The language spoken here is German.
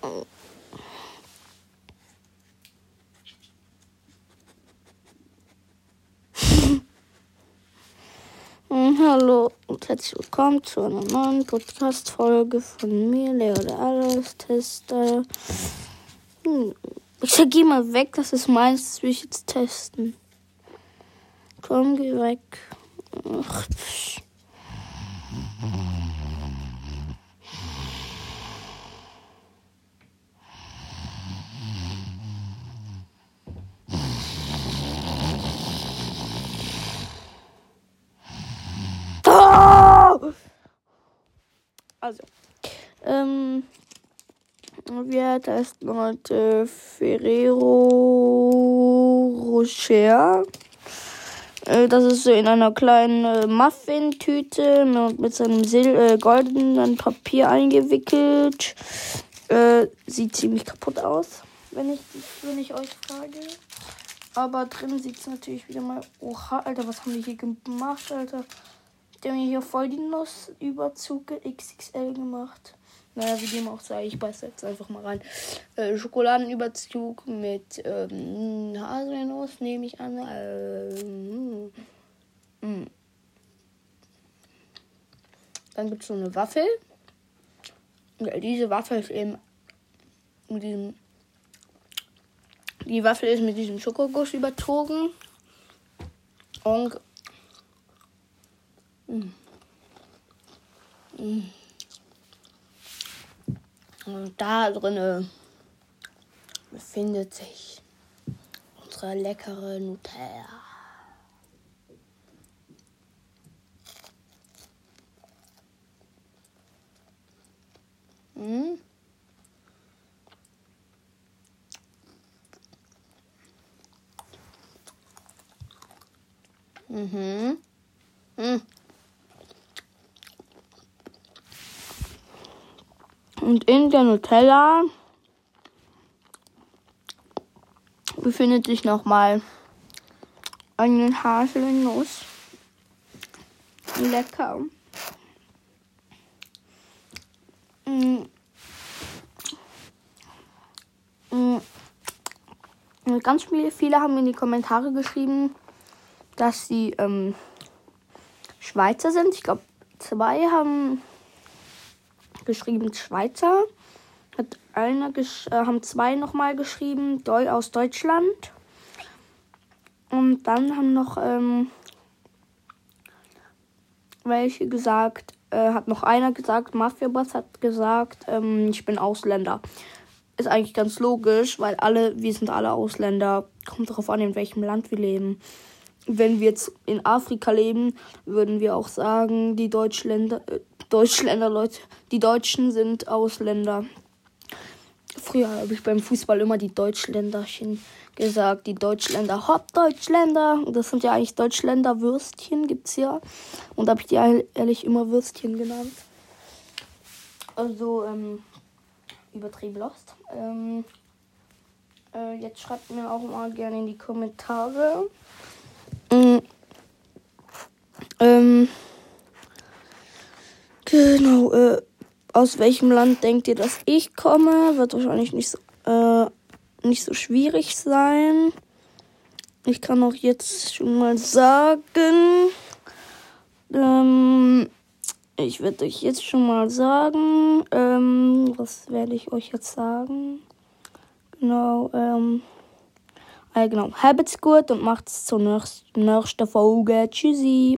Hm, hallo und herzlich willkommen zu einer neuen Podcast-Folge von mir, Leo der Alles-Tester. Hm, ich geh mal weg, das ist meins, das will ich jetzt testen. Komm, geh weg. Ach, Also, ähm, wir testen heute Ferrero Rocher. Äh, Das ist so in einer kleinen äh, Muffin-Tüte mit, mit so einem Sil äh, goldenen Papier eingewickelt. Äh, sieht ziemlich kaputt aus, wenn ich, wenn ich euch frage. Aber drin sieht es natürlich wieder mal. Oha, Alter, was haben die hier gemacht, Alter? Die haben hier voll die Nussüberzug XXL gemacht. Naja, wie dem auch sei, ich beiß jetzt einfach mal rein. Äh, Schokoladenüberzug mit ähm, Haselnuss, nehme ich an. Ähm, mm. Dann gibt es so eine Waffel. Ja, diese Waffel ist eben mit diesem. Die Waffel ist mit diesem Schokoguss überzogen. Und Und da drinne befindet sich unsere leckere Nutella. Mm. Mhm. Mm. Und in der Nutella befindet sich nochmal eine Haselnuss. Lecker. Mm. Mm. Und Ganz viele, viele haben in die Kommentare geschrieben, dass sie ähm, Schweizer sind. Ich glaube, zwei haben geschrieben Schweizer. Hat einer gesch äh, haben zwei nochmal geschrieben, Deu aus Deutschland. Und dann haben noch ähm, welche gesagt, äh, hat noch einer gesagt, Mafia Boss hat gesagt, ähm, ich bin Ausländer. Ist eigentlich ganz logisch, weil alle, wir sind alle Ausländer. Kommt darauf an, in welchem Land wir leben. Wenn wir jetzt in Afrika leben, würden wir auch sagen, die Deutschländer, äh, Deutschländer, Leute, die Deutschen sind Ausländer. Früher habe ich beim Fußball immer die Deutschländerchen gesagt. Die Deutschländer, hopp, Deutschländer. Das sind ja eigentlich Deutschländer Würstchen, gibt's ja. Und da habe ich die ehr- ehrlich immer Würstchen genannt. Also, ähm, übertrieben lost. Ähm, äh, jetzt schreibt mir auch mal gerne in die Kommentare. Mm, ähm, genau, äh, aus welchem Land denkt ihr, dass ich komme? Wird wahrscheinlich nicht so, äh, nicht so schwierig sein. Ich kann auch jetzt schon mal sagen, ähm, ich werde euch jetzt schon mal sagen, ähm, was werde ich euch jetzt sagen? Genau, ähm, äh, genau, habt's gut und macht's zur nächsten Folge. Tschüssi.